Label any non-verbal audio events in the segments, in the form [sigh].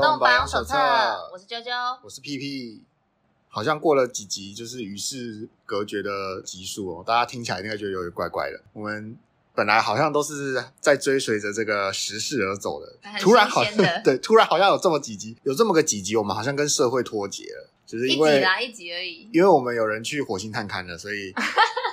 动保养手册，我是啾啾，我是屁屁。好像过了几集，就是与世隔绝的集数哦，大家听起来应该觉得有点怪怪的。我们本来好像都是在追随着这个时事而走的，突然好像 [laughs] 对，突然好像有这么几集，有这么个几集，我们好像跟社会脱节了，就是因为一集啦，一集而已。因为我们有人去火星探勘了，所以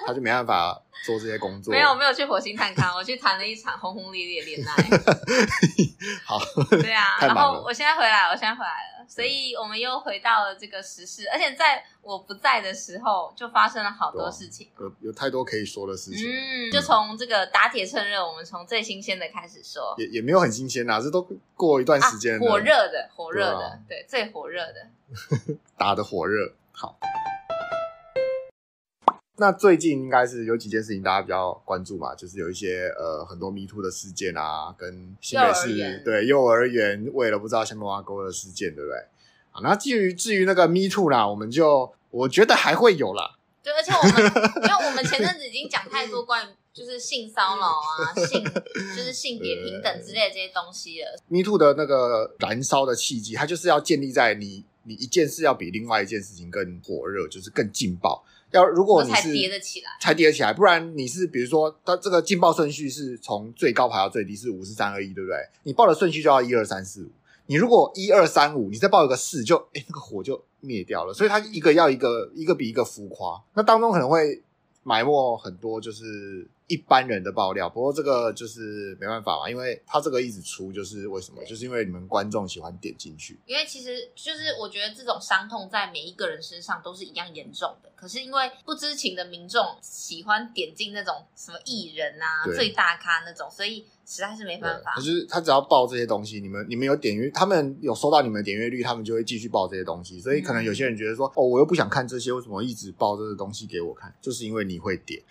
他就没办法。做这些工作没有，我没有去火星探勘，我去谈了一场轰轰烈烈的恋爱。[laughs] 好，对啊，然后我现在回来，我现在回来了，所以我们又回到了这个时事，而且在我不在的时候，就发生了好多事情，有有太多可以说的事情。嗯，就从这个打铁趁热，我们从最新鲜的开始说，也也没有很新鲜啦，这都过一段时间了，火热的，火热的，对，最火热的，[laughs] 打的火热，好。那最近应该是有几件事情大家比较关注嘛，就是有一些呃很多 Me Too 的事件啊，跟新北市对幼儿园为了不知道什么挖沟的事件，对不对？啊，那至于至于那个 Me Too 啦，我们就我觉得还会有啦。对，而且我们 [laughs] 因为我们前阵子已经讲太多关于就是性骚扰啊、[laughs] 性就是性别平等之类的这些东西了。Me Too 的那个燃烧的契机，它就是要建立在你你一件事要比另外一件事情更火热，就是更劲爆。要如果你是才叠得起来，才叠得起来，不然你是比如说，它这个劲爆顺序是从最高排到最低是五四三二一，对不对？你报的顺序就要一二三四五。你如果一二三五，你再报一个四，就哎那个火就灭掉了。所以它一个要一个一个比一个浮夸，那当中可能会埋没很多就是。一般人的爆料，不过这个就是没办法嘛，因为他这个一直出，就是为什么？就是因为你们观众喜欢点进去。因为其实就是我觉得这种伤痛在每一个人身上都是一样严重的，可是因为不知情的民众喜欢点进那种什么艺人啊、最大咖那种，所以实在是没办法。可是他只要报这些东西，你们你们有点阅，他们有收到你们的点阅率，他们就会继续报这些东西。所以可能有些人觉得说，嗯、哦，我又不想看这些，为什么一直报这个东西给我看？就是因为你会点。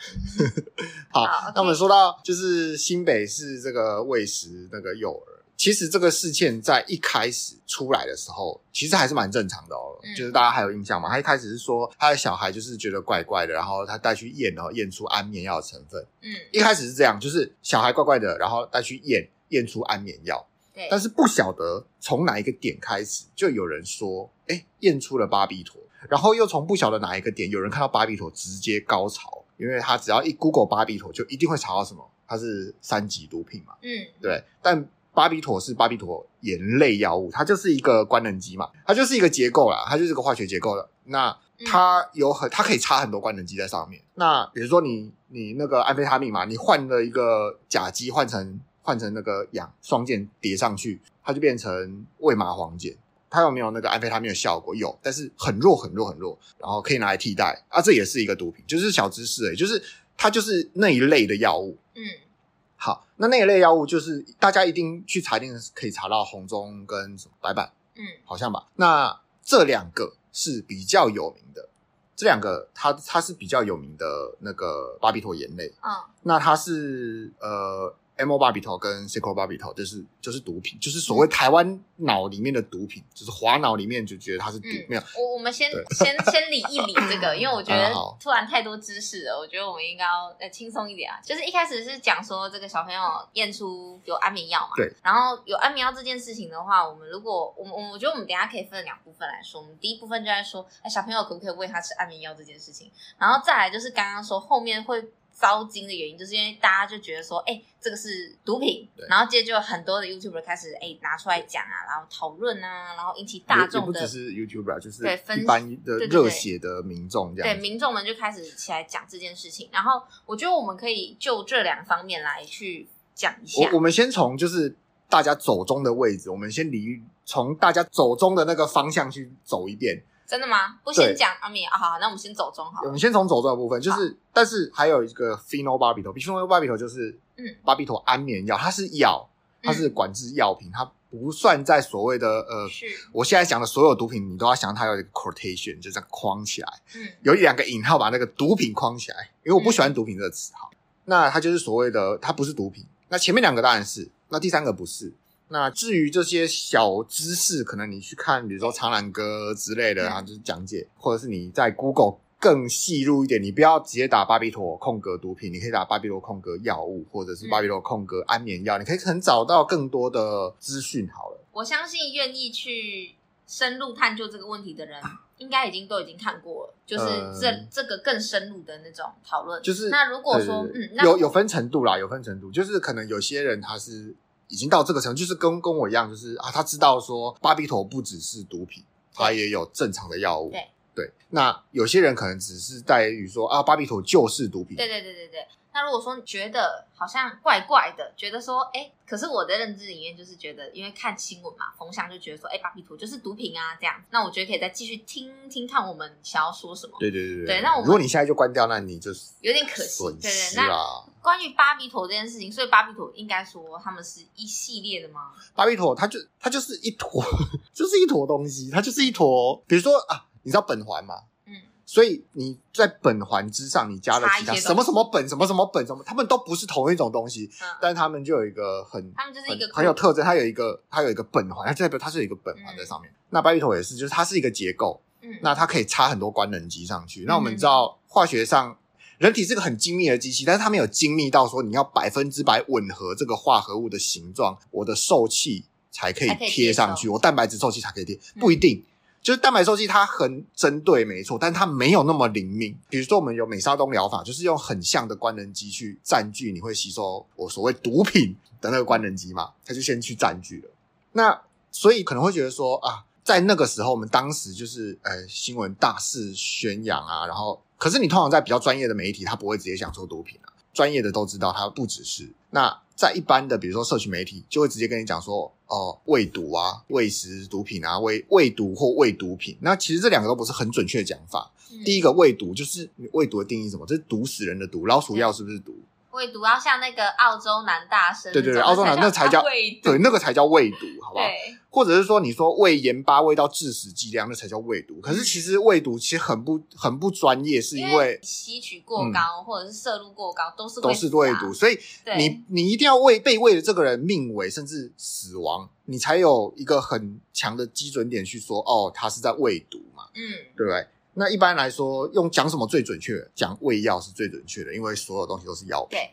[laughs] 好。好，那我们说到就是新北市这个喂食那个幼儿，其实这个事件在一开始出来的时候，其实还是蛮正常的哦。嗯、就是大家还有印象吗？他一开始是说他的小孩就是觉得怪怪的，然后他带去验，然后验出安眠药的成分。嗯，一开始是这样，就是小孩怪怪的，然后带去验，验出安眠药。对，但是不晓得从哪一个点开始，就有人说，哎，验出了巴比妥，然后又从不晓得哪一个点，有人看到巴比妥直接高潮。因为他只要一 Google 巴比妥，就一定会查到什么？它是三级毒品嘛？嗯，对。但巴比妥是巴比妥盐类药物，它就是一个官能基嘛，它就是一个结构啦，它就是个化学结构的。那它有很，它可以插很多官能基在上面。那比如说你你那个安非他命嘛，你换了一个甲基换成换成那个氧双键叠上去，它就变成胃麻黄碱。它有没有那个安非他命的效果？有，但是很弱很弱很弱，然后可以拿来替代啊，这也是一个毒品，就是小知识诶，就是它就是那一类的药物。嗯，好，那那一类药物就是大家一定去查，一定可以查到红中跟白板，嗯，好像吧。那这两个是比较有名的，这两个它它是比较有名的那个巴比妥盐类嗯，那它是呃。Amobarbital 跟 Secobarbital 就是就是毒品，就是所谓台湾脑里面的毒品，就是华脑里面就觉得它是毒。嗯、没有，我我们先先先理一理这个，[laughs] 因为我觉得突然太多知识了，我觉得我们应该要呃轻松一点啊。就是一开始是讲说这个小朋友验出有安眠药嘛，对。然后有安眠药这件事情的话，我们如果我们我我觉得我们等一下可以分两部分来说。我们第一部分就在说，哎，小朋友可不可以喂他吃安眠药这件事情，然后再来就是刚刚说后面会。糟心的原因，就是因为大家就觉得说，哎、欸，这个是毒品，然后接着就很多的 YouTuber 开始哎、欸、拿出来讲啊，然后讨论啊，然后引起大众的，不只是 YouTuber，就是对一般的热血的民众这样，对民众们就开始起来讲这件事情。然后我觉得我们可以就这两方面来去讲一下。我我们先从就是大家走中的位置，我们先离从大家走中的那个方向去走一遍。真的吗？不先讲阿米啊？好，那我们先走中好。我们先从走中的部分，就是，但是还有一个 phenobarbital，phenobarbital 就是嗯，巴比妥安眠药，它是药，它是管制药品，它不算在所谓的呃，我现在讲的所有毒品，你都要想它有一个 quotation，就这样框起来，嗯，有一两个引号把那个毒品框起来，因为我不喜欢毒品这个词，哈，那它就是所谓的，它不是毒品。那前面两个当然是，那第三个不是。那至于这些小知识，可能你去看，比如说《苍蓝鸽》之类的，然后就是讲解，或者是你在 Google 更细入一点，你不要直接打巴比妥空格毒品，你可以打巴比妥空格药物，或者是巴比妥空格安眠药，嗯、你可以很找到更多的资讯。好了，我相信愿意去深入探究这个问题的人，应该已经都已经看过了，就是这、嗯、这个更深入的那种讨论。就是那如果说，嗯，有有分程度啦，有分程度，就是可能有些人他是已经到这个程度，就是跟跟我一样，就是啊，他知道说巴比妥不只是毒品，他也有正常的药物。对。对，那有些人可能只是在于说啊，巴比妥就是毒品。对对对对对。那如果说你觉得好像怪怪的，觉得说，哎，可是我的认知里面就是觉得，因为看新闻嘛，风向就觉得说，哎，巴比妥就是毒品啊，这样。那我觉得可以再继续听听看我们想要说什么。对对对对。对，那我们如果你现在就关掉，那你就是有点可惜。对对。是啊。关于巴比妥这件事情，所以巴比妥应该说他们是一系列的吗？巴比妥它就它就是一坨，[laughs] 就是一坨东西，它就是一坨。比如说啊，你知道苯环吗？所以你在苯环之上，你加了其他什么什么苯，什么什么苯，什么，他们都不是同一种东西，嗯、但是他们就有一个很，他们就是一个很，很有特征，它有一个它有一个苯环，它代表它是有一个苯环在上面。嗯、那白玉头也是，就是它是一个结构，嗯，那它可以插很多官能基上去。嗯、那我们知道化学上，人体是个很精密的机器，但是它没有精密到说你要百分之百吻合这个化合物的形状，我的受气才可以贴上去，我蛋白质受气才可以贴，不一定。嗯就是蛋白受器，它很针对，没错，但它没有那么灵敏。比如说，我们有美沙东疗法，就是用很像的官能基去占据你会吸收我所谓毒品的那个官能基嘛，它就先去占据了。那所以可能会觉得说啊，在那个时候，我们当时就是呃新闻大肆宣扬啊，然后可是你通常在比较专业的媒体，他不会直接讲说毒品啊，专业的都知道它不只是那。在一般的，比如说社群媒体，就会直接跟你讲说，哦，喂毒啊，喂食毒品啊，喂喂毒或喂毒品。那其实这两个都不是很准确的讲法。嗯、第一个喂毒就是喂毒的定义是什么？这是毒死人的毒，老鼠药是不是毒？伪毒要像那个澳洲男大生，对对对，澳洲男那才叫伪毒，对，那个才叫伪毒，好不好？对或者是说，你说喂盐巴喂到致死剂量，那才叫伪毒。可是其实伪毒其实很不很不专业，是因为，吸取过高、嗯、或者是摄入过高都是、啊、都是伪毒。所以你对你一定要喂被喂的这个人命为甚至死亡，你才有一个很强的基准点去说哦，他是在喂毒嘛？嗯，对不对？那一般来说，用讲什么最准确？讲喂药是最准确的，因为所有东西都是药品。对。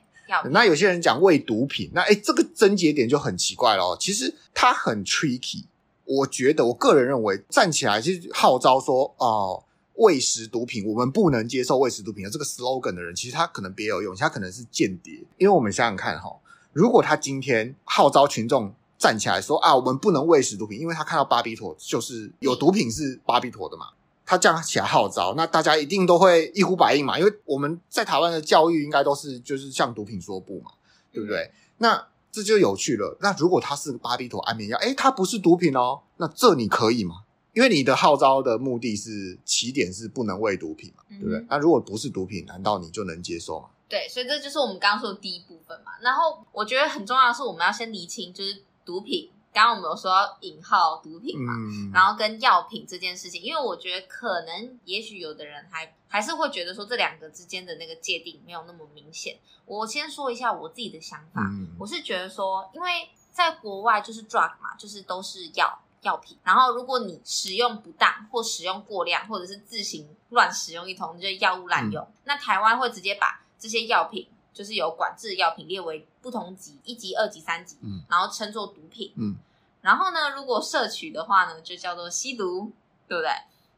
那有些人讲喂毒品，那诶这个症结点就很奇怪了。其实它很 tricky，我觉得我个人认为站起来去号召说哦，喂食毒品，我们不能接受喂食毒品的这个 slogan 的人，其实他可能别有用心，他可能是间谍。因为我们想想看哈，如果他今天号召群众站起来说啊，我们不能喂食毒品，因为他看到巴比妥就是有毒品是巴比妥的嘛。他这样起来号召，那大家一定都会一呼百应嘛，因为我们在台湾的教育应该都是就是向毒品说不嘛，对不对？那这就有趣了。那如果他是巴比妥安眠药，诶，它不是毒品哦，那这你可以吗？因为你的号召的目的是起点是不能喂毒品嘛，对不对？嗯、那如果不是毒品，难道你就能接受吗？对，所以这就是我们刚刚说的第一部分嘛。然后我觉得很重要的是，我们要先厘清就是毒品。刚刚我们有说到引号毒品嘛，嗯、然后跟药品这件事情，因为我觉得可能也许有的人还还是会觉得说这两个之间的那个界定没有那么明显。我先说一下我自己的想法，嗯、我是觉得说，因为在国外就是 drug 嘛，就是都是药药品，然后如果你使用不当或使用过量，或者是自行乱使用一通，就是药物滥用，嗯、那台湾会直接把这些药品。就是有管制药品列为不同级，一级、二级、三级，嗯，然后称作毒品，嗯，然后呢，如果摄取的话呢，就叫做吸毒，对不对？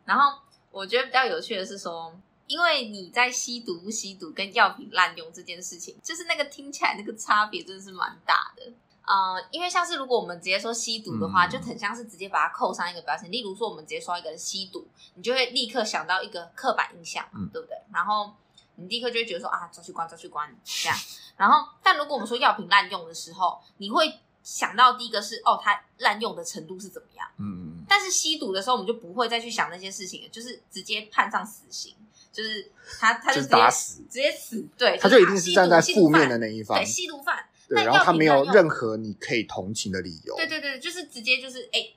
然后我觉得比较有趣的是说，因为你在吸毒不吸毒跟药品滥用这件事情，就是那个听起来那个差别真的是蛮大的，呃，因为像是如果我们直接说吸毒的话，嗯、就很像是直接把它扣上一个标签，例如说我们直接说一个人吸毒，你就会立刻想到一个刻板印象，嗯，对不对？然后。你立刻就会觉得说啊，抓去关，抓去关这样。然后，但如果我们说药品滥用的时候，你会想到第一个是哦，它滥用的程度是怎么样？嗯嗯。但是吸毒的时候，我们就不会再去想那些事情了，就是直接判上死刑，就是他他就直接打死，直接死，对，他就一定是站在负面的那一方，对，吸毒犯。对，然后他没有任何你可以同情的理由。对对对，就是直接就是哎。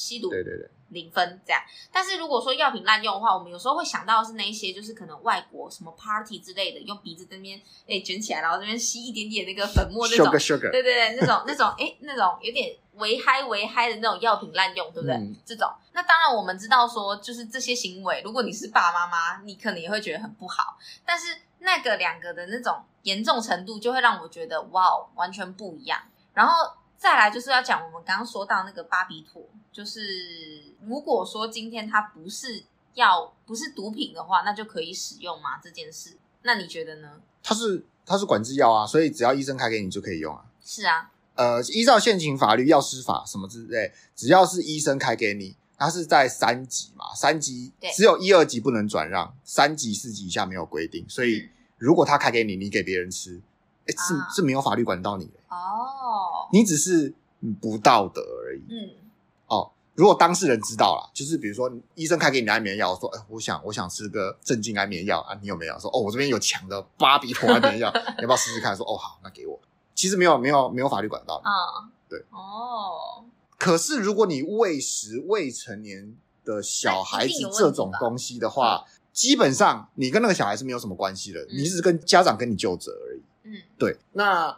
吸毒，对对对，零分这样。但是如果说药品滥用的话，我们有时候会想到的是那一些，就是可能外国什么 party 之类的，用鼻子这边哎卷起来，然后这边吸一点点那个粉末那种，sugar sugar，对对对，那种那种哎那种有点微嗨微嗨的那种药品滥用，对不对？嗯、这种，那当然我们知道说，就是这些行为，如果你是爸爸妈妈，你可能也会觉得很不好。但是那个两个的那种严重程度，就会让我觉得哇，完全不一样。然后。再来就是要讲我们刚刚说到那个巴比妥，就是如果说今天它不是药，不是毒品的话，那就可以使用吗？这件事，那你觉得呢？它是它是管制药啊，所以只要医生开给你就可以用啊。是啊，呃，依照现行法律，药师法什么之类，只要是医生开给你，它是在三级嘛，三级只有一二级不能转让，三级四级以下没有规定，所以如果他开给你，你给别人吃。是是没有法律管到你的哦，你只是不道德而已。嗯，哦，如果当事人知道了，就是比如说医生开给你的安眠药，说，哎，我想我想吃个镇静安眠药啊，你有没有？说，哦，我这边有强的巴比妥安眠药，[laughs] 你要不要试试看？说，哦，好，那给我。其实没有没有没有法律管到你。啊，对，哦。可是如果你喂食未成年的小孩子这种东西的话，基本上你跟那个小孩是没有什么关系的，你只是跟家长跟你就责而已。嗯，对，那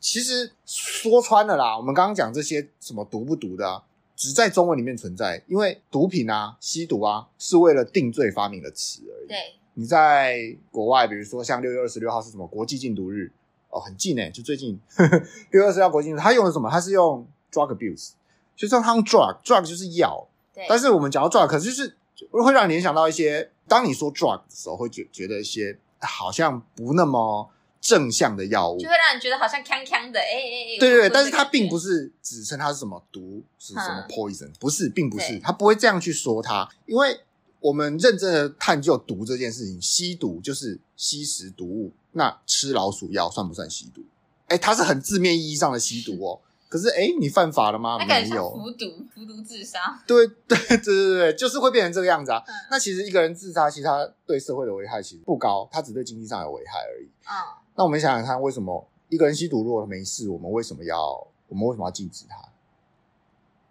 其实说穿了啦，我们刚刚讲这些什么毒不毒的啊，只在中文里面存在，因为毒品啊、吸毒啊，是为了定罪发明的词而已。对，你在国外，比如说像六月二十六号是什么国际禁毒日哦，很近诶，就最近 [laughs] 六月二十六号国际禁毒，他用的什么？他是用 drug abuse，就像他用 drug，drug 就是药。对，但是我们讲到 drug，可是就是会让你联想到一些，当你说 drug 的时候，会觉觉得一些好像不那么。正向的药物就会让人觉得好像锵锵的，哎哎哎，对对对，但是它并不是指称它是什么毒，是什么 poison，不是，并不是，它不会这样去说它，因为我们认真的探究毒这件事情，吸毒就是吸食毒物，那吃老鼠药算不算吸毒？哎，它是很字面意义上的吸毒哦。可是，哎，你犯法了吗？没有，服毒，服毒自杀。对 [laughs] 对对对对，就是会变成这个样子啊。嗯、那其实一个人自杀，其实他对社会的危害其实不高，他只对经济上有危害而已。嗯。那我们想想看，为什么一个人吸毒如果没事，我们为什么要我们为什么要禁止他？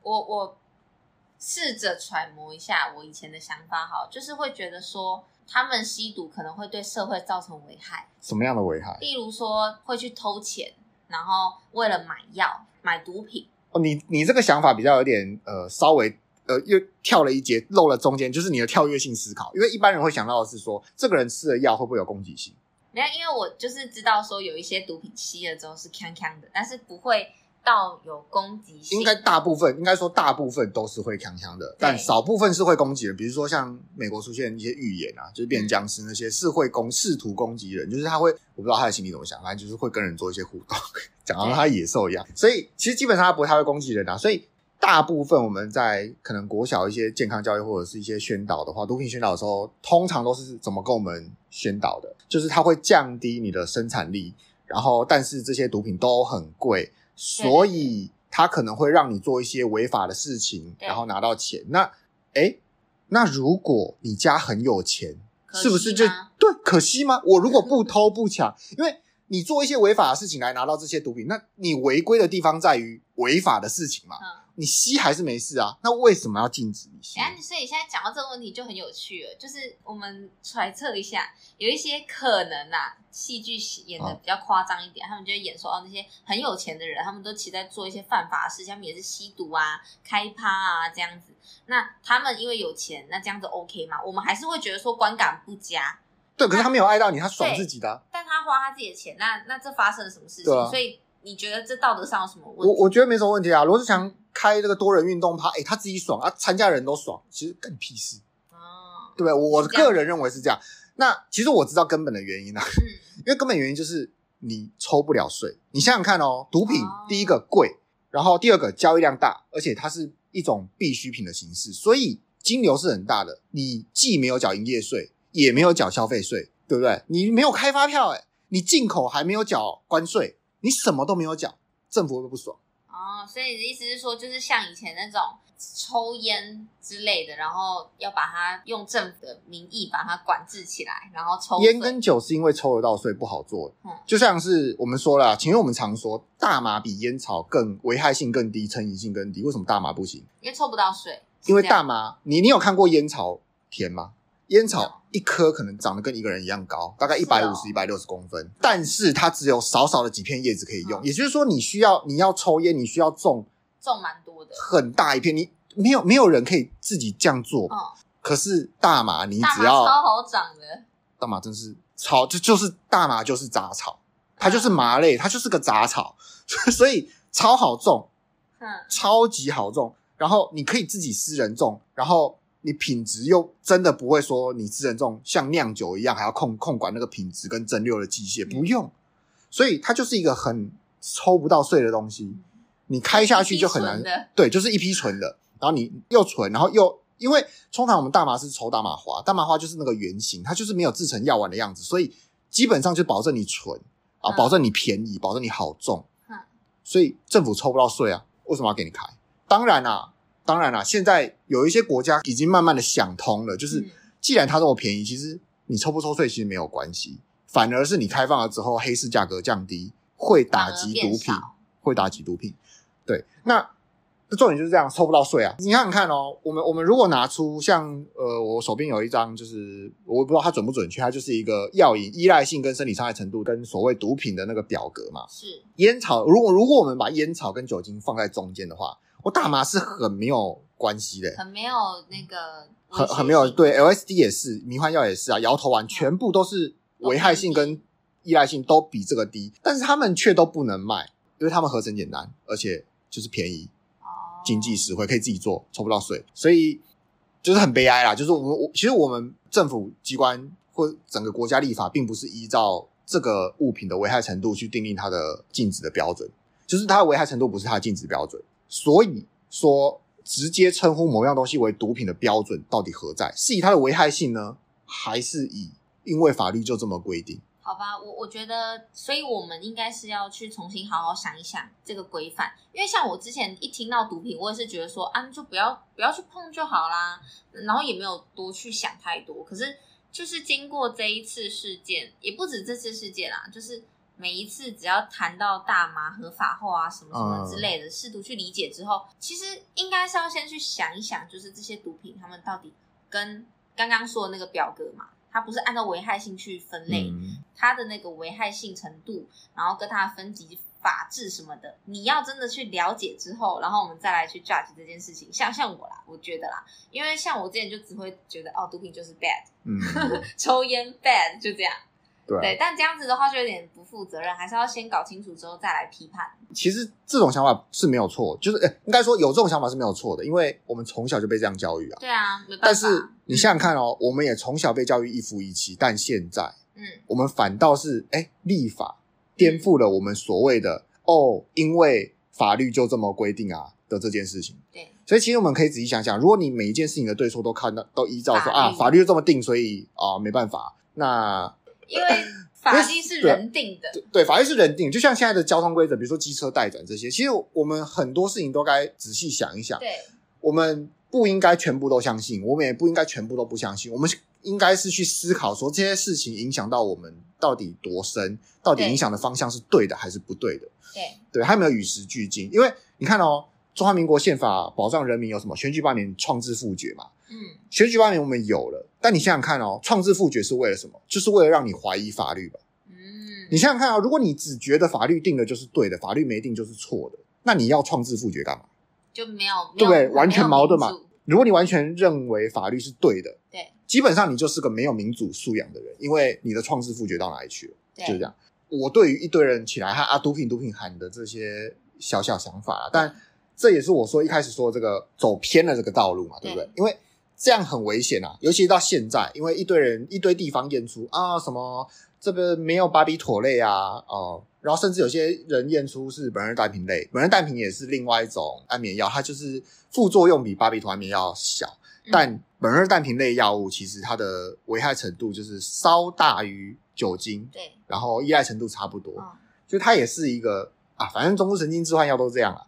我我试着揣摩一下我以前的想法，好，就是会觉得说他们吸毒可能会对社会造成危害。什么样的危害？例如说会去偷钱，然后为了买药。买毒品哦，你你这个想法比较有点呃，稍微呃又跳了一节，漏了中间，就是你的跳跃性思考。因为一般人会想到的是说，这个人吃了药会不会有攻击性？没有，因为我就是知道说有一些毒品吸了之后是康康的，但是不会。到有攻击性，应该大部分应该说大部分都是会康康的，但少部分是会攻击人。比如说像美国出现一些预言啊，就是变成僵尸那些是会攻试图攻击人，就是他会我不知道他的心里怎么想，反正就是会跟人做一些互动，[laughs] 讲到他野兽一样。所以其实基本上他不会太会攻击人啊。所以大部分我们在可能国小一些健康教育或者是一些宣导的话，毒品宣导的时候，通常都是怎么跟我们宣导的？就是它会降低你的生产力，然后但是这些毒品都很贵。所以它可能会让你做一些违法的事情，然后拿到钱。那，诶，那如果你家很有钱，是不是就对？可惜吗？我如果不偷不抢，因为你做一些违法的事情来拿到这些毒品，那你违规的地方在于违法的事情嘛。你吸还是没事啊？那为什么要禁止你吸？哎，所以现在讲到这个问题就很有趣了，就是我们揣测一下，有一些可能啊，戏剧演的比较夸张一点，哦、他们就会演说哦，那些很有钱的人，他们都其实在做一些犯法的事，他们也是吸毒啊、开趴啊这样子。那他们因为有钱，那这样子 OK 吗？我们还是会觉得说观感不佳。对，可是他没有爱到你，他爽自己的。但他花他自己的钱，那那这发生了什么事情？啊、所以你觉得这道德上有什么问题？我我觉得没什么问题啊，罗志祥。开这个多人运动趴，哎，他自己爽啊，参加人都爽，其实干屁事哦，对不对？我个人认为是这样。那其实我知道根本的原因啊，嗯，[laughs] 因为根本原因就是你抽不了税。你想想看哦，毒品第一个贵，然后第二个交易量大，而且它是一种必需品的形式，所以金流是很大的。你既没有缴营业税，也没有缴消费税，对不对？你没有开发票，哎，你进口还没有缴关税，你什么都没有缴，政府会不会不爽？哦，所以你的意思是说，就是像以前那种抽烟之类的，然后要把它用政府的名义把它管制起来，然后抽烟跟酒是因为抽得到所以不好做。嗯，就像是我们说了，前面我们常说大麻比烟草更危害性更低，成瘾性更低。为什么大麻不行？因为抽不到水。因为大麻，你你有看过烟草田吗？烟草一颗可能长得跟一个人一样高，大概一百五十、一百六十公分，但是它只有少少的几片叶子可以用。嗯，也就是说，你需要你要抽烟，你需要种种蛮多的，很大一片你。没有没有人可以自己这样做，哦、可是大麻你只要超好长的，大麻真是超就就是大麻就是杂草，它就是麻类，它就是个杂草，[laughs] 所以超好种，嗯，超级好种，然后你可以自己私人种，然后你品质又真的不会说你制成这种像酿酒一样还要控控管那个品质跟蒸馏的机械，不用，所以它就是一个很抽不到税的东西，你开下去就很难，对，就是一批纯的。然后你又纯，然后又因为通常我们大麻是抽大麻花，大麻花就是那个圆形，它就是没有制成药丸的样子，所以基本上就保证你纯啊，保证你便宜，保证你好种，所以政府抽不到税啊，为什么要给你开？当然啦，当然啦，现在有一些国家已经慢慢的想通了，就是既然它这么便宜，其实你抽不抽税其实没有关系，反而是你开放了之后，黑市价格降低，会打击毒品，会打击毒品，对，那。重点就是这样，抽不到税啊！你想想看哦，我们我们如果拿出像呃，我手边有一张，就是我不知道它准不准确，它就是一个药瘾依赖性跟生理伤害程度跟所谓毒品的那个表格嘛。是烟草，如果如果我们把烟草跟酒精放在中间的话，我大麻是很没有关系的，很没有那个很很没有对，LSD 也是，迷幻药也是啊，摇头丸全部都是危害性跟依赖性都比这个低，但是他们却都不能卖，因为他们合成简单，而且就是便宜。经济实惠，可以自己做，抽不到税，所以就是很悲哀啦。就是我们，我其实我们政府机关或整个国家立法，并不是依照这个物品的危害程度去定定它的禁止的标准，就是它的危害程度不是它的禁止标准。所以说，直接称呼某样东西为毒品的标准到底何在？是以它的危害性呢，还是以因为法律就这么规定？好吧，我我觉得，所以我们应该是要去重新好好想一想这个规范，因为像我之前一听到毒品，我也是觉得说啊，就不要不要去碰就好啦，然后也没有多去想太多。可是就是经过这一次事件，也不止这次事件啦，就是每一次只要谈到大麻合法化啊什么什么之类的，试图去理解之后，其实应该是要先去想一想，就是这些毒品他们到底跟刚刚说的那个表格嘛。它不是按照危害性去分类，嗯、它的那个危害性程度，然后跟它的分级法治什么的，你要真的去了解之后，然后我们再来去 judge 这件事情。像像我啦，我觉得啦，因为像我之前就只会觉得哦，毒品就是 bad，嗯，[laughs] 抽烟 bad 就这样。对，对，但这样子的话就有点不负责任，还是要先搞清楚之后再来批判。其实这种想法是没有错，就是诶应该说有这种想法是没有错的，因为我们从小就被这样教育啊。对啊，没办法。但是你想想看哦，嗯、我们也从小被教育一夫一妻，但现在，嗯，我们反倒是诶立法颠覆了我们所谓的、嗯、哦，因为法律就这么规定啊的这件事情。对，所以其实我们可以仔细想想，如果你每一件事情的对错都看到都依照说啊，法律就这么定，所以啊没办法，那。因为法律是人定的，对，对，法律是人定，就像现在的交通规则，比如说机车待转这些，其实我们很多事情都该仔细想一想。对，我们不应该全部都相信，我们也不应该全部都不相信，我们应该是去思考说这些事情影响到我们到底多深，到底影响的方向是对的还是不对的？对，对，还没有与时俱进，因为你看哦。中华民国宪法保障人民有什么？选举八年、创制复决嘛。嗯，选举罢免我们有了，但你想想看哦，创制复决是为了什么？就是为了让你怀疑法律吧。嗯，你想想看啊，如果你只觉得法律定的就是对的，法律没定就是错的，那你要创制复决干嘛？就没有，对不对？完全矛盾嘛。如果你完全认为法律是对的，对，基本上你就是个没有民主素养的人，因为你的创制复决到哪里去了？对，就是这样。我对于一堆人起来喊啊毒品毒品喊的这些小小想法啊，但。这也是我说一开始说这个走偏了这个道路嘛，对不对？对，因为这样很危险啊，尤其到现在，因为一堆人一堆地方验出啊什么这个没有巴比妥类啊哦、呃，然后甚至有些人验出是苯二氮平类，苯二氮平也是另外一种安眠药，它就是副作用比巴比妥安眠药小，嗯、但苯二氮平类药物其实它的危害程度就是稍大于酒精，对，然后依赖程度差不多，哦、就它也是一个。啊，反正中枢神经置换药都这样了。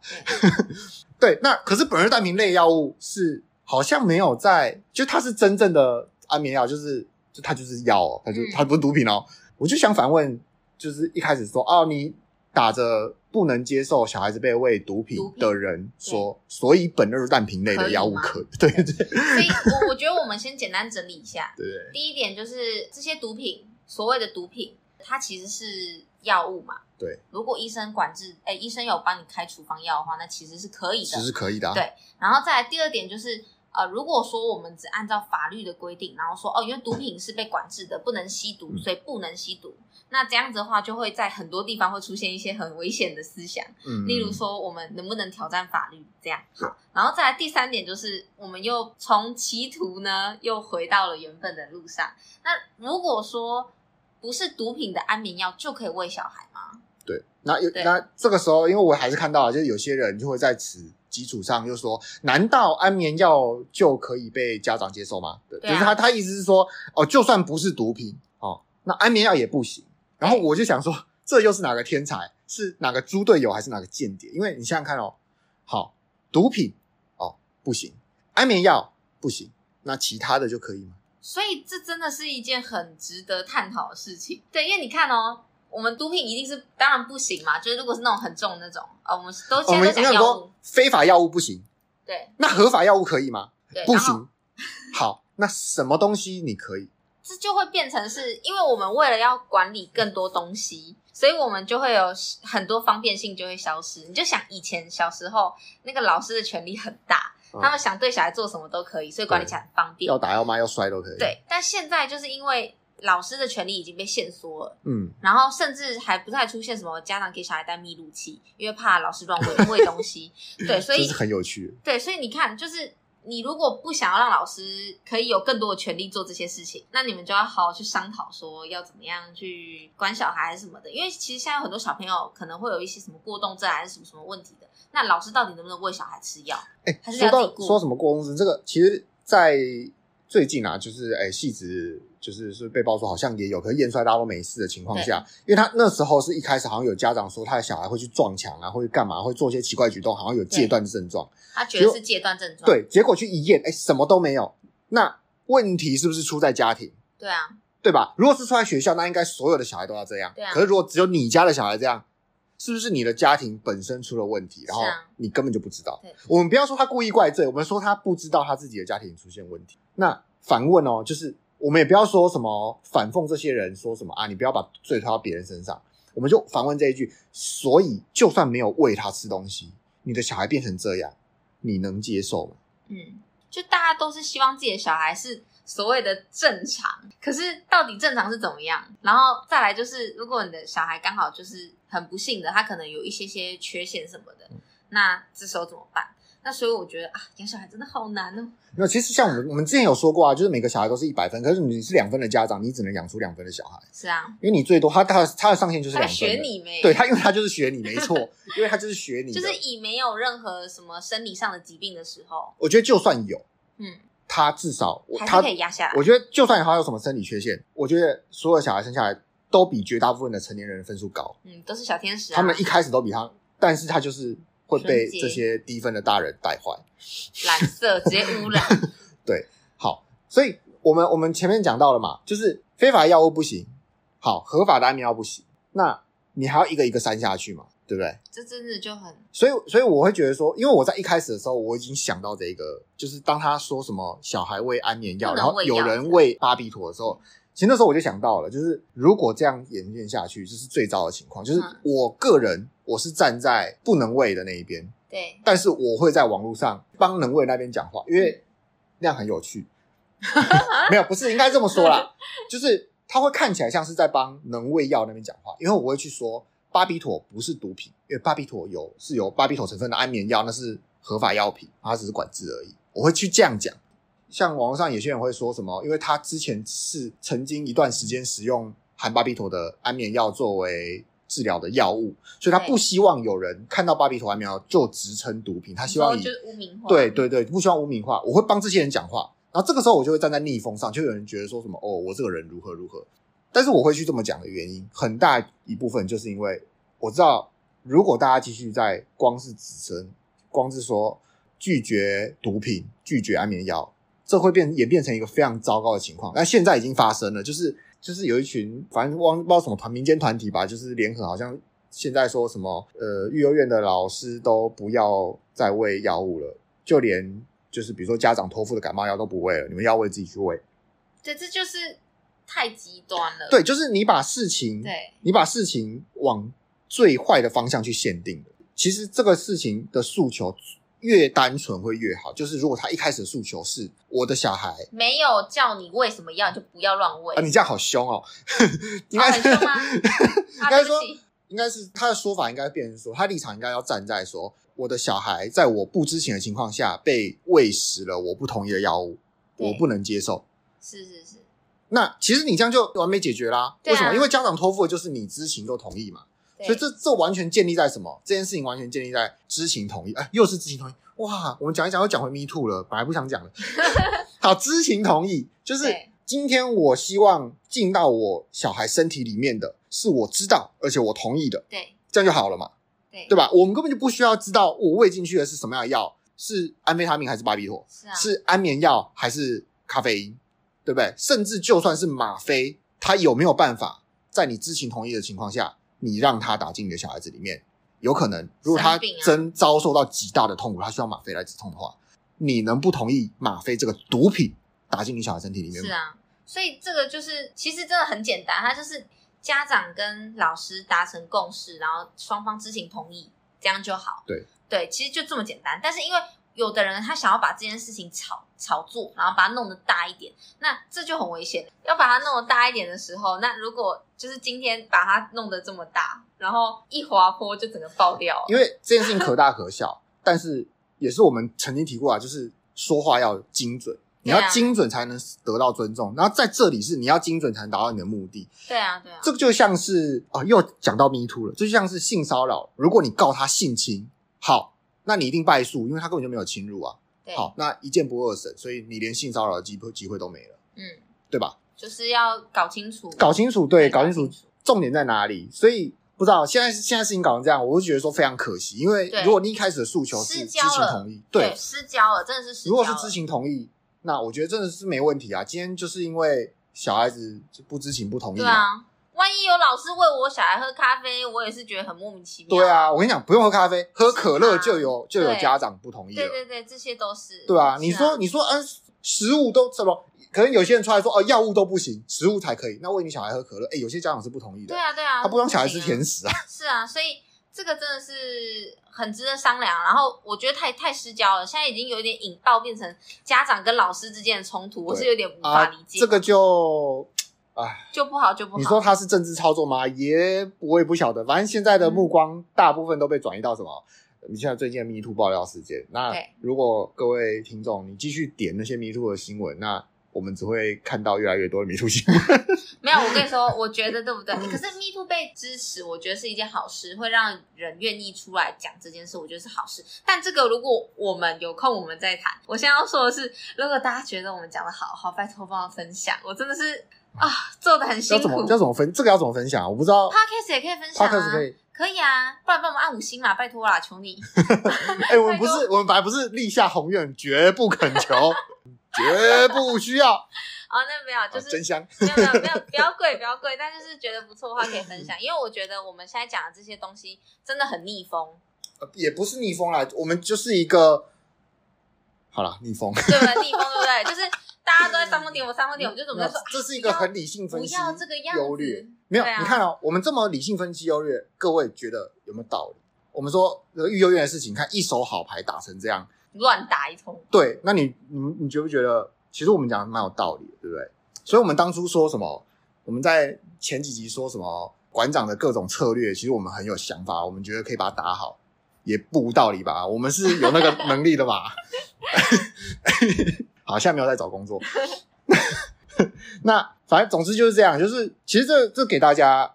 [laughs] 对，那可是苯二氮平类药物是好像没有在，就它是真正的安眠药，就是就它就是药哦，它就它不是毒品哦。我就想反问，就是一开始说哦，你打着不能接受小孩子被喂毒品的人说，所以苯二氮平类的药物可对对。所以 [laughs] 我我觉得我们先简单整理一下，对，第一点就是这些毒品，所谓的毒品，它其实是药物嘛。对，如果医生管制，哎，医生有帮你开处方药的话，那其实是可以的，其实是可以的啊。对，然后再来第二点就是，呃，如果说我们只按照法律的规定，然后说哦，因为毒品是被管制的，不能吸毒，所以不能吸毒。嗯，那这样子的话，就会在很多地方会出现一些很危险的思想，嗯，例如说我们能不能挑战法律这样。好，然后再来第三点就是，我们又从歧途呢又回到了原本的路上。那如果说不是毒品的安眠药就可以喂小孩吗？对，那有那这个时候，因为我还是看到了，就是有些人就会在此基础上就说：难道安眠药就可以被家长接受吗？对，就是他他意思是说，哦，就算不是毒品，哦，那安眠药也不行。然后我就想说，这又是哪个天才？是哪个猪队友，还是哪个间谍？因为你想想看哦，好，毒品哦不行，安眠药不行，那其他的就可以吗？所以这真的是一件很值得探讨的事情。对，因为你看哦。我们毒品一定是当然不行嘛，就是如果是那种很重的那种，呃，我们都现在都讲药物，非法药物不行。对，那合法药物可以吗？对，不行。好，那什么东西你可以？[laughs] 这就会变成是因为我们为了要管理更多东西，所以我们就会有很多方便性就会消失。你就想以前小时候那个老师的权力很大，嗯，他们想对小孩做什么都可以，所以管理起来很方便，要打要骂要摔都可以。对，但现在就是因为。老师的权利已经被限缩了，嗯，然后甚至还不太出现什么家长给小孩带密录器，因为怕老师乱喂 [laughs] 喂东西，对，所以是很有趣。对，所以你看，就是你如果不想要让老师可以有更多的权利做这些事情，那你们就要好好去商讨，说要怎么样去管小孩什么的。因为其实现在有很多小朋友可能会有一些什么过动症还是什么什么问题的，那老师到底能不能喂小孩吃药？哎，还是说到说什么过动症，这个其实，在最近啊，就是哎，戏子。就是是被爆说好像也有，可是验出来大家都没事的情况下，因为他那时候是一开始好像有家长说他的小孩会去撞墙啊，会干嘛，会做一些奇怪举动，好像有戒断症状。他觉得是戒断症状。对，结果去一验，哎，什么都没有。那问题是不是出在家庭？对啊，对吧？如果是出在学校，那应该所有的小孩都要这样。对啊。可是如果只有你家的小孩这样，是不是你的家庭本身出了问题，然后你根本就不知道？对。我们不要说他故意怪罪，我们说他不知道他自己的家庭出现问题。那反问哦，就是。我们也不要说什么反讽这些人说什么啊，你不要把罪推到别人身上。我们就反问这一句：所以，就算没有喂他吃东西，你的小孩变成这样，你能接受吗？嗯，就大家都是希望自己的小孩是所谓的正常，可是到底正常是怎么样？然后再来就是，如果你的小孩刚好就是很不幸的，他可能有一些些缺陷什么的，那这时候怎么办？那所以我觉得啊，养小孩真的好难哦。那其实像我们我们之前有说过啊，就是每个小孩都是一百分，可是你是两分的家长，你只能养出两分的小孩。是啊，因为你最多他他他的上限就是两分。学你没？对他，因为他就是学你没错，因为他就是学你。[laughs] 就是以没有任何什么生理上的疾病的时候，我觉得就算有，嗯，他至少还是可以压下来。我觉得就算他有什么生理缺陷，我觉得所有小孩生下来都比绝大部分的成年人分数高。嗯，都是小天使啊。他们一开始都比他，但是他就是。会被这些低分的大人带坏，[laughs] 蓝色直接污染。[laughs] 对，好，所以我们我们前面讲到了嘛，就是非法药物不行，好，合法的安眠药不行，那你还要一个一个删下去嘛，对不对？这真的就很……所以，所以我会觉得说，因为我在一开始的时候，我已经想到这个，就是当他说什么小孩喂安眠药，然后有人喂巴比妥的时候。其实那时候我就想到了，就是如果这样演变下去，这是最糟的情况。就是我个人，我是站在不能喂的那一边，对。但是我会在网络上帮能喂那边讲话，因为那样很有趣。[laughs] 没有，不是应该这么说啦，就是他会看起来像是在帮能喂药那边讲话，因为我会去说巴比妥不是毒品，因为巴比妥有是有巴比妥成分的安眠药，那是合法药品，它只是管制而已。我会去这样讲。像网络上有些人会说什么，因为他之前是曾经一段时间使用含巴比妥的安眠药作为治疗的药物，所以他不希望有人看到巴比妥安眠药就直称毒品，他希望以就是污名化，对对对，不希望污名化。我会帮这些人讲话，然后这个时候我就会站在逆风上，就有人觉得说什么哦，我这个人如何如何。但是我会去这么讲的原因，很大一部分就是因为我知道，如果大家继续在光是指称光是说拒绝毒品、拒绝安眠药，这会变演变成一个非常糟糕的情况。那现在已经发生了，就是就是有一群反正忘不知道什么团民间团体吧，就是联合，好像现在说什么呃，育幼院的老师都不要再喂药物了，就连就是比如说家长托付的感冒药都不喂了，你们要喂自己去喂。对，这就是太极端了。对，就是你把事情，对，你把事情往最坏的方向去限定。其实这个事情的诉求越单纯会越好。就是如果他一开始的诉求是我的小孩没有叫你喂什么药，就不要乱喂。啊，你这样好凶哦！[laughs] 应该、哦、很凶吗？[laughs] 应该说，应该是他的说法应该变成说，他立场应该要站在说，我的小孩在我不知情的情况下被喂食了我不同意的药物，我不能接受。是是是，那其实你这样就完美解决啦、啊。为什么？因为家长托付的就是你知情都同意嘛。所以这这完全建立在什么？这件事情完全建立在知情同意。哎，又是知情同意。哇，我们讲一讲又讲回 Me Too 了，本来不想讲的。[laughs] 好，知情同意就是今天我希望进到我小孩身体里面的是我知道而且我同意的。对，这样就好了嘛。对，对吧？我们根本就不需要知道我喂进去的是什么样的药，是安非他命还是巴比妥？是啊，是安眠药还是咖啡因？对不对？甚至就算是吗啡，它有没有办法在你知情同意的情况下，你让他打进你的小孩子里面？有可能，如果他真遭受到极大的痛苦，他需要吗啡来止痛的话，你能不同意吗啡这个毒品打进你小孩身体里面吗？是啊，所以这个就是其实真的很简单，他就是家长跟老师达成共识，然后双方知情同意，这样就好。对对，其实就这么简单。但是因为有的人他想要把这件事情炒炒作，然后把它弄得大一点，那这就很危险。要把它弄得大一点的时候，那如果就是今天把它弄得这么大，然后一滑坡就整个爆掉了。因为这件事情可大可小，[laughs] 但是也是我们曾经提过啊，就是说话要精准，你要精准才能得到尊重。然后在这里是你要精准才能达到你的目的。对啊，对啊，这个就像是啊，又讲到 Me Too 了，就像是性骚扰。如果你告他性侵，好。那你一定败诉，因为他根本就没有侵入啊。对，好，那一件不二审，所以你连性骚扰的机会机会都没了。嗯，对吧？就是要搞清楚，搞清楚，对，搞清楚，重点在哪里。所以不知道现在现在事情搞成这样，我就觉得说非常可惜。因为如果你一开始的诉求是知情同意，对，对，失交了，真的是。如果是知情同意，那我觉得真的是没问题啊。今天就是因为小孩子不知情不同意嘛。万一有老师喂我小孩喝咖啡，我也是觉得很莫名其妙。对啊，我跟你讲，不用喝咖啡，喝可乐就有就有家长不同意了。对对对，这些都是。对啊，你说你说，嗯，食物都什么？可能有些人出来说，哦，药物都不行，食物才可以。那喂你小孩喝可乐，哎，有些家长是不同意的。对啊对啊，他不让小孩吃甜食啊。是啊，所以这个真的是很值得商量。然后我觉得太太失焦了，现在已经有点引爆变成家长跟老师之间的冲突，我是有点无法理解。这个就。唉，就不好就不好。你说他是政治操作吗？也我也不晓得。反正现在的目光大部分都被转移到什么？你现在最近的 Me Too 爆料事件。那如果各位听众你继续点那些 Me Too 的新闻，那我们只会看到越来越多的 Me Too 新闻。[laughs] [laughs] 没有，我跟你说，我觉得对不对？可是 Me Too 被支持，我觉得是一件好事，会让人愿意出来讲这件事，我觉得是好事。但这个如果我们有空，我们再谈。我现在要说的是，如果大家觉得我们讲的好好，拜托帮我分享。我真的是。啊，做的很辛苦。要怎么要怎么分？这个要怎么分享？我不知道。Podcast 也可以分享啊。Podcast 可以，可以啊。不然帮我们按五星嘛，拜托啦，求你。[laughs] 哎、欸，我们不是，我们本来不是立下宏愿，绝不恳求，[laughs] 绝不需要。[laughs] 哦，那没有，就是、啊、真香。没有没有没有，不要贵不要贵，但就是觉得不错的话可以分享，因为我觉得我们现在讲的这些东西真的很逆风。也不是逆风啦，我们就是一个，好了，逆风，对不对？逆风对不对？就是。大家都在煽风点火，煽风点火，就怎么在说，这是一个很理性分析，不要这个样子，优劣没有。你看哦，我们这么理性分析优劣，各位觉得有没有道理？我们说这个育幼院的事情，看一手好牌打成这样，乱打一通。对，那你你你觉不觉得，其实我们讲的蛮有道理的，对不对？所以我们当初说什么？我们在前几集说什么馆长的各种策略，其实我们很有想法，我们觉得可以把它打好，也不无道理吧？我们是有那个能力的嘛？[laughs] 好，现在没有在找工作。[laughs] 那反正总之就是这样，就是其实这这给大家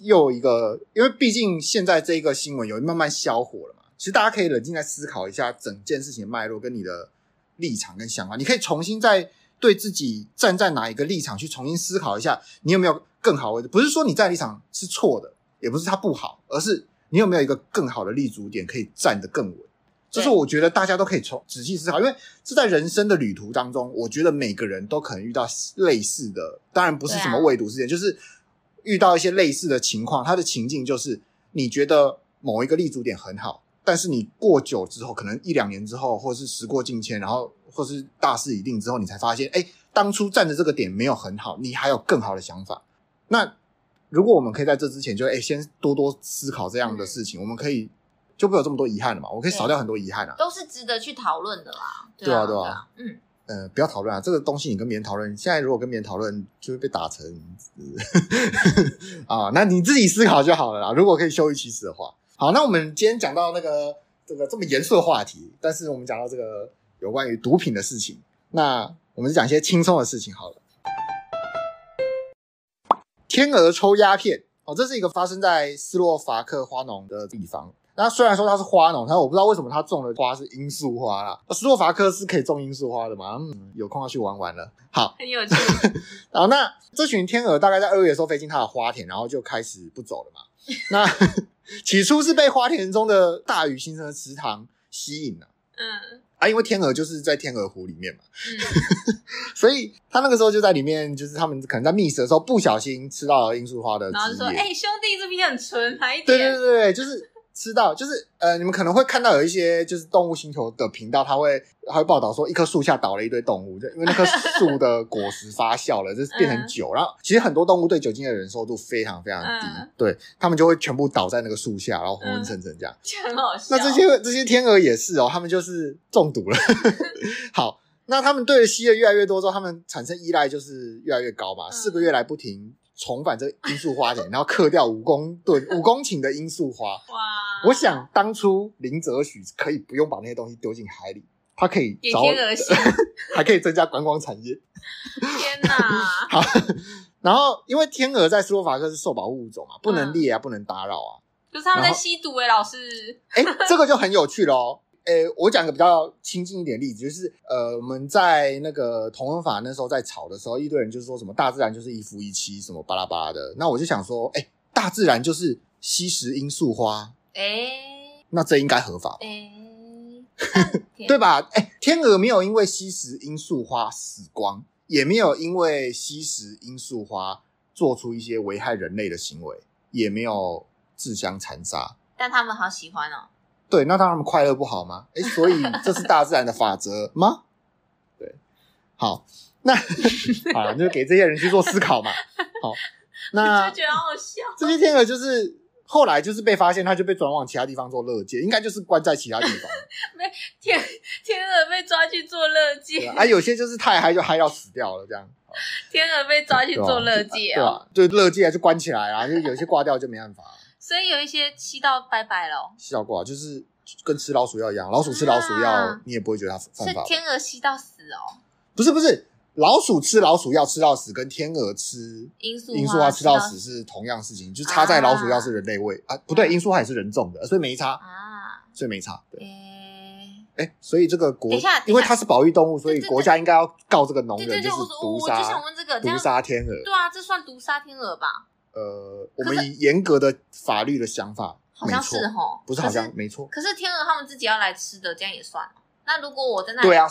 又一个，因为毕竟现在这一个新闻有慢慢消火了嘛。其实大家可以冷静再思考一下整件事情的脉络跟你的立场跟想法，你可以重新再对自己站在哪一个立场去重新思考一下，你有没有更好位置？不是说你在立场是错的，也不是它不好，而是你有没有一个更好的立足点可以站得更稳。就是我觉得大家都可以从仔细思考，因为是在人生的旅途当中，我觉得每个人都可能遇到类似的，当然不是什么未读事件，啊、就是遇到一些类似的情况。它的情境就是你觉得某一个立足点很好，但是你过久之后，可能一两年之后，或是时过境迁，然后或是大势已定之后，你才发现，哎，当初站的这个点没有很好，你还有更好的想法。那如果我们可以在这之前就哎先多多思考这样的事情，嗯、我们可以。就不会有这么多遗憾了嘛？我可以少掉很多遗憾啊，都是值得去讨论的啦。对啊，对啊，嗯，呃，不要讨论啊，这个东西你跟别人讨论，现在如果跟别人讨论，就会被打成啊，那你自己思考就好了啦。如果可以羞于启齿的话，好，那我们今天讲到那个这个这么严肃的话题，但是我们讲到这个有关于毒品的事情，那我们就讲一些轻松的事情好了。天鹅抽鸦片哦，这是一个发生在斯洛伐克花农的地方。那虽然说它是花农，但我不知道为什么它种的花是罂粟花啦。斯洛伐克是可以种罂粟花的嘛？嗯，有空要去玩玩了。好，很有趣。然后那这群天鹅大概在二月的时候飞进它的花田，然后就开始不走了嘛。[laughs] 那起初是被花田中的大鱼形成的池塘吸引了。嗯。啊，因为天鹅就是在天鹅湖里面嘛。嗯。[laughs] 所以他那个时候就在里面，就是他们可能在觅食的时候不小心吃到了罂粟花的。然后就说：“哎、欸，兄弟，这边很纯，来一点。”对对对对，就是。吃到就是呃，你们可能会看到有一些就是动物星球的频道，它会它会报道说一棵树下倒了一堆动物，就因为那棵树的果实发酵了，就是变成酒。然后其实很多动物对酒精的忍受度非常非常低，对，他们就会全部倒在那个树下，然后昏昏沉沉这样。很好笑。那这些这些天鹅也是哦，他们就是中毒了。[laughs] 好，那他们对的吸的越来越多之后，他们产生依赖就是越来越高嘛，四个月来不停。重返这罂粟花田，然后刻掉五公吨五公顷的罂粟花。哇！我想当初林则徐可以不用把那些东西丢进海里，他可以找天，[laughs] 还可以增加观光产业。[laughs] 天哪！好，然后因为天鹅在斯洛伐克是受保护物种嘛，不能猎啊，不能打扰啊。可是他们在吸毒哎，老师。哎，这个就很有趣喽。诶，我讲个比较亲近一点的例子，就是呃，我们在那个同婚法那时候在吵的时候，一堆人就是说什么大自然就是一夫一妻，什么巴拉巴拉的。那我就想说，诶，大自然就是吸食罂粟花，诶，那这应该合法，诶，[laughs] 对吧？诶，天鹅没有因为吸食罂粟花死光，也没有因为吸食罂粟花做出一些危害人类的行为，也没有自相残杀，但他们好喜欢哦。对，那让他们快乐不好吗？诶，所以这是大自然的法则吗？[laughs] 对，好，那 [laughs] 好，就给这些人去做思考嘛。好，那 [laughs] 就觉得好笑。这些天鹅就是后来就是被发现，它就被转往其他地方做乐界，应该就是关在其他地方。没天天鹅被抓去做乐界，啊，有些就是太嗨就嗨到死掉了，这样。天鹅被抓去做勒戒啊，对，勒戒就关起来啊，就有些挂掉就没办法。所以有一些吸到拜拜了，吸到挂就是跟吃老鼠药一样，老鼠吃老鼠药，啊、你也不会觉得它犯法。是天鹅吸到死哦？不是不是，老鼠吃老鼠药吃到死，跟天鹅吃罂粟罂粟花吃到死是同样事情，就是差在老鼠药是人类喂啊，啊，不对，罂粟花也是人种的，所以没差啊，所以没差。对，哎、欸，所以这个国，因为它是保育动物，所以国家应该要告这个农人，就是毒杀，毒杀天鹅。对啊，这算毒杀天鹅吧？呃，我们以严格的法律的想法，好像是齁，不是好像没错。可是天鹅他们自己要来吃的，这样也算。那如果我在那里，对啊，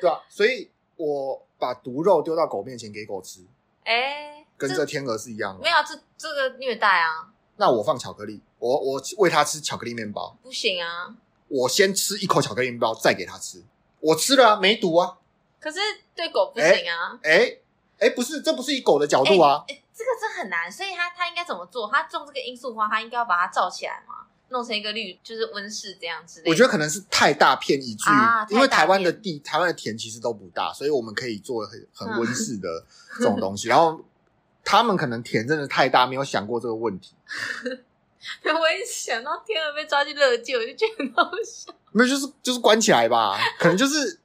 对啊，所以我把毒肉丢到狗面前给狗吃，[laughs] 哎，跟这天鹅是一样的。没有，这这个虐待啊。那我放巧克力，我我喂它吃巧克力面包，不行啊。我先吃一口巧克力面包，再给它吃。我吃了啊，没毒啊。可是对狗不行啊。哎哎，不是，这不是以狗的角度啊。这个真很难，所以他他应该怎么做？他种这个罂粟花，他应该要把它罩起来嘛，弄成一个绿，就是温室这样之类的。我觉得可能是太大片一句，啊、因为台湾的地、台湾的田其实都不大，所以我们可以做很很温室的 [laughs] 这种东西。然后他们可能田真的太大，没有想过这个问题。[laughs] 我一想到天鹅被抓去乐界，我就觉得很好笑。没有，就是就是关起来吧，可能就是。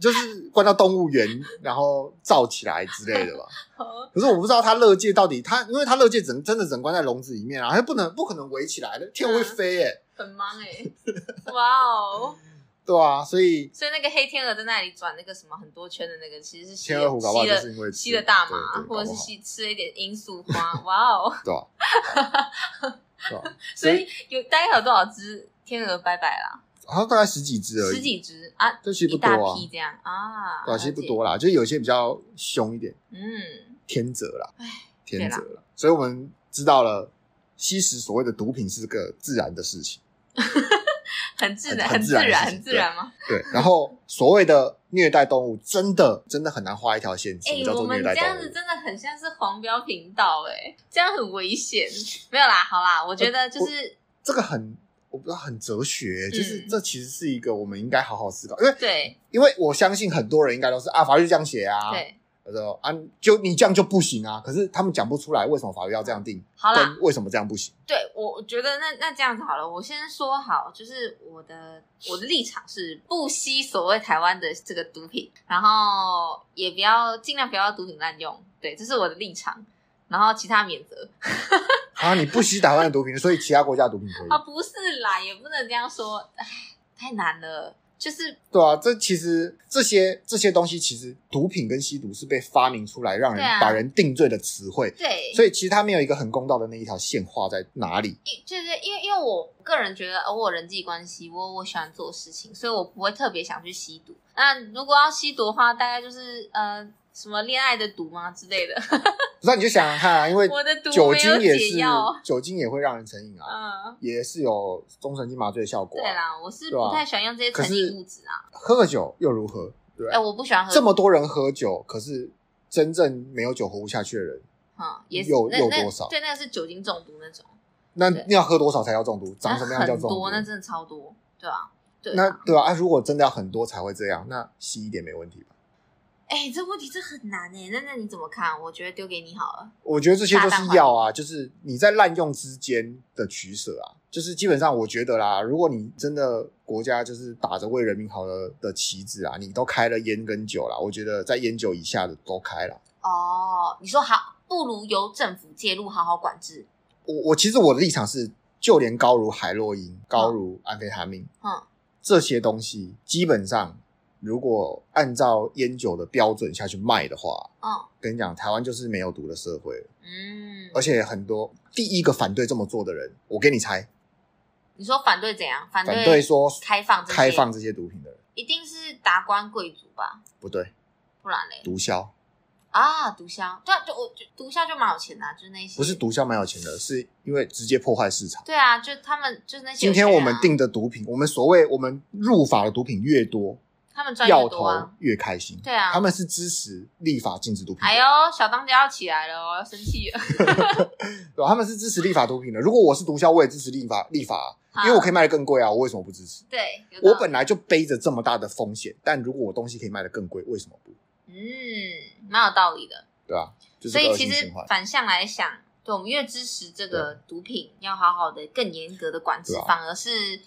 就是关到动物园，然后罩起来之类的吧。[laughs] 可是我不知道它乐界到底它，因为它乐界只能真的只能关在笼子里面啊，它不能不可能围起来的，天鹅会飞耶、欸，很忙哎、欸，[laughs] 哇哦，对啊，所以所以那个黑天鹅在那里转那个什么很多圈的那个，其实是天鹅湖搞不好就是因为吸了大麻，或者是吸吃了一点罂粟花，哇哦，[laughs] 对啊，对啊，所以有大概有多少只天鹅拜拜啦？好像大概十几只而已，十几只啊，这其实不多啊，这样啊，对啊，其实不多啦，就是有些比较凶一点，嗯，天择啦，唉，天择啦，所以我们知道了，吸食所谓的毒品是个自然的事情。[laughs] 很自然，很自然，很自然吗？对。然后，所谓的虐待动物，真的真的很难画一条线，什么叫做虐待动物？这样子真的很像是黄标频道，哎，这样很危险。没有啦，好啦，我觉得就是这个很，我不知道很哲学，就是这其实是一个我们应该好好思考，因为对，因为我相信很多人应该都是啊，法律这样写啊，对。他说啊，就你这样就不行啊！可是他们讲不出来为什么法律要这样定，好啦，为什么这样不行？对，我觉得那那这样子好了，我先说好，就是我的我的立场是不惜所谓台湾的这个毒品，然后也不要尽量不要毒品滥用，对，这是我的立场，然后其他免责。啊，你不吸台湾的毒品，所以其他国家毒品可以？啊，不是啦，也不能这样说，唉，太难了。就是对啊，这其实这些这些东西，其实毒品跟吸毒是被发明出来让人把人定罪的词汇。对，所以其实它没有一个很公道的那一条线画在哪里。就是因为因为我个人觉得，我人际关系，我我喜欢做事情，所以我不会特别想去吸毒。那如果要吸毒的话，大概就是呃。什么恋爱的毒吗之类的？不是，你就想想看啊，[laughs] 因为酒精也是酒精也会让人成瘾啊，嗯，也是有中神经麻醉的效果。对啦，我是不太喜欢用这些成瘾物质啊。喝个酒又如何？对，哎，我不喜欢喝。这么多人喝酒，可是真正没有酒活不下去的人，嗯，也有有多少？对，那个是酒精中毒那种。那你要喝多少才叫中毒？长什么样叫中毒？多，那真的超多，对吧？对，那对啊，如果真的要很多才会这样，那吸一点没问题吧？哎、欸，这问题这很难哎，那那你怎么看？我觉得丢给你好了。我觉得这些都是药啊，就是你在滥用之间的取舍啊，就是基本上我觉得啦，如果你真的国家就是打着为人民好的的旗帜啊，你都开了烟跟酒啦，我觉得在烟酒以下的都开了。哦，你说好，不如由政府介入好好管制。我我其实我的立场是，就连高如海洛因、高如安非他命，嗯，这些东西基本上。如果按照烟酒的标准下去卖的话，嗯，跟你讲，台湾就是没有毒的社会。嗯，而且很多第一个反对这么做的人，我给你猜，你说反对怎样？反对，反对说开放开放这些毒品的人，一定是达官贵族吧？不对，不然嘞？毒枭啊，毒枭，对啊，就我就毒枭就蛮有钱的，就是那些不是毒枭蛮有钱的，是因为直接破坏市场。对啊，就他们就是那些。今天我们定的毒品，我们所谓我们入法的毒品越多。他们赚越多啊，越开心。对啊，他们是支持立法禁止毒品。哎呦，小当家要起来了哦，要生气了。[laughs] 对，他们是支持立法毒品的。如果我是毒枭，我也支持立法立法，因为我可以卖的更贵啊。我为什么不支持？对，我本来就背着这么大的风险，但如果我东西可以卖的更贵，为什么不？嗯，蛮有道理的。对啊，所以其实反向来想，对，我们越支持这个毒品，要好好的、更严格的管制，反而是。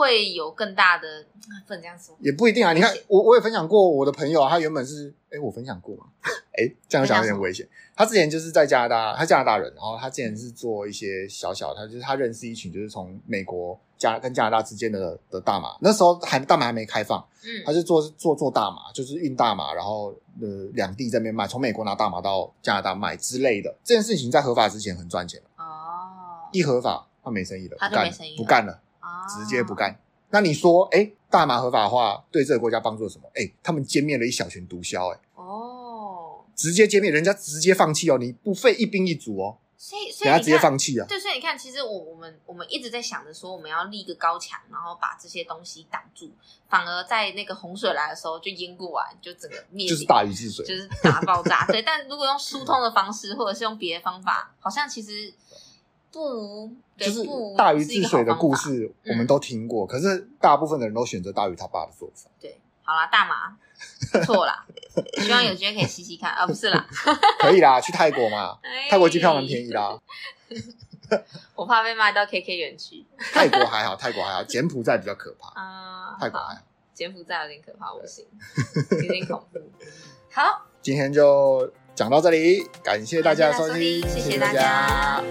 会有更大的，不能这样说，也不一定啊。你看，我我也分享过我的朋友，他原本是，哎，我分享过吗？哎，这样讲有点危险。他之前就是在加拿大，他加拿大人，然后他之前是做一些小小，他就是他认识一群，就是从美国加跟加拿大之间的的大麻，那时候还大麻还没开放，嗯，他是做做做大麻，就是运大麻，然后呃两地在那边卖，从美国拿大麻到加拿大卖之类的。这件事情在合法之前很赚钱哦，一合法他没生意了，他就没生意了，不干了。直接不干。那你说，哎、欸，大麻合法化对这个国家帮助了什么？哎、欸，他们歼灭了一小群毒枭、欸，哎，哦，直接歼灭，人家直接放弃哦，你不费一兵一卒哦，所以，所以人家直接放弃啊。对，所以你看，其实我我们我们一直在想着说，我们要立个高墙，然后把这些东西挡住，反而在那个洪水来的时候就淹过完，就整个灭，就是大禹治水，就是大爆炸。对，但如果用疏通的方式，或者是用别的方法，好像其实。不，就是大禹治水的故事，我们都听过。嗯、可是大部分的人都选择大禹他爸的做法。对，好啦，大麻错啦，[laughs] 希望有机会可以吸吸看啊，不是啦，可以啦，去泰国嘛，[laughs] 哎、泰国机票蛮便宜啦。[laughs] 我怕被卖到 KK 园区。泰国还好，泰国还好，柬埔寨比较可怕啊。泰国还好，柬埔寨有点可怕，我不行，有点恐怖。好，今天就讲到这里，感谢大家的收听，谢谢大家。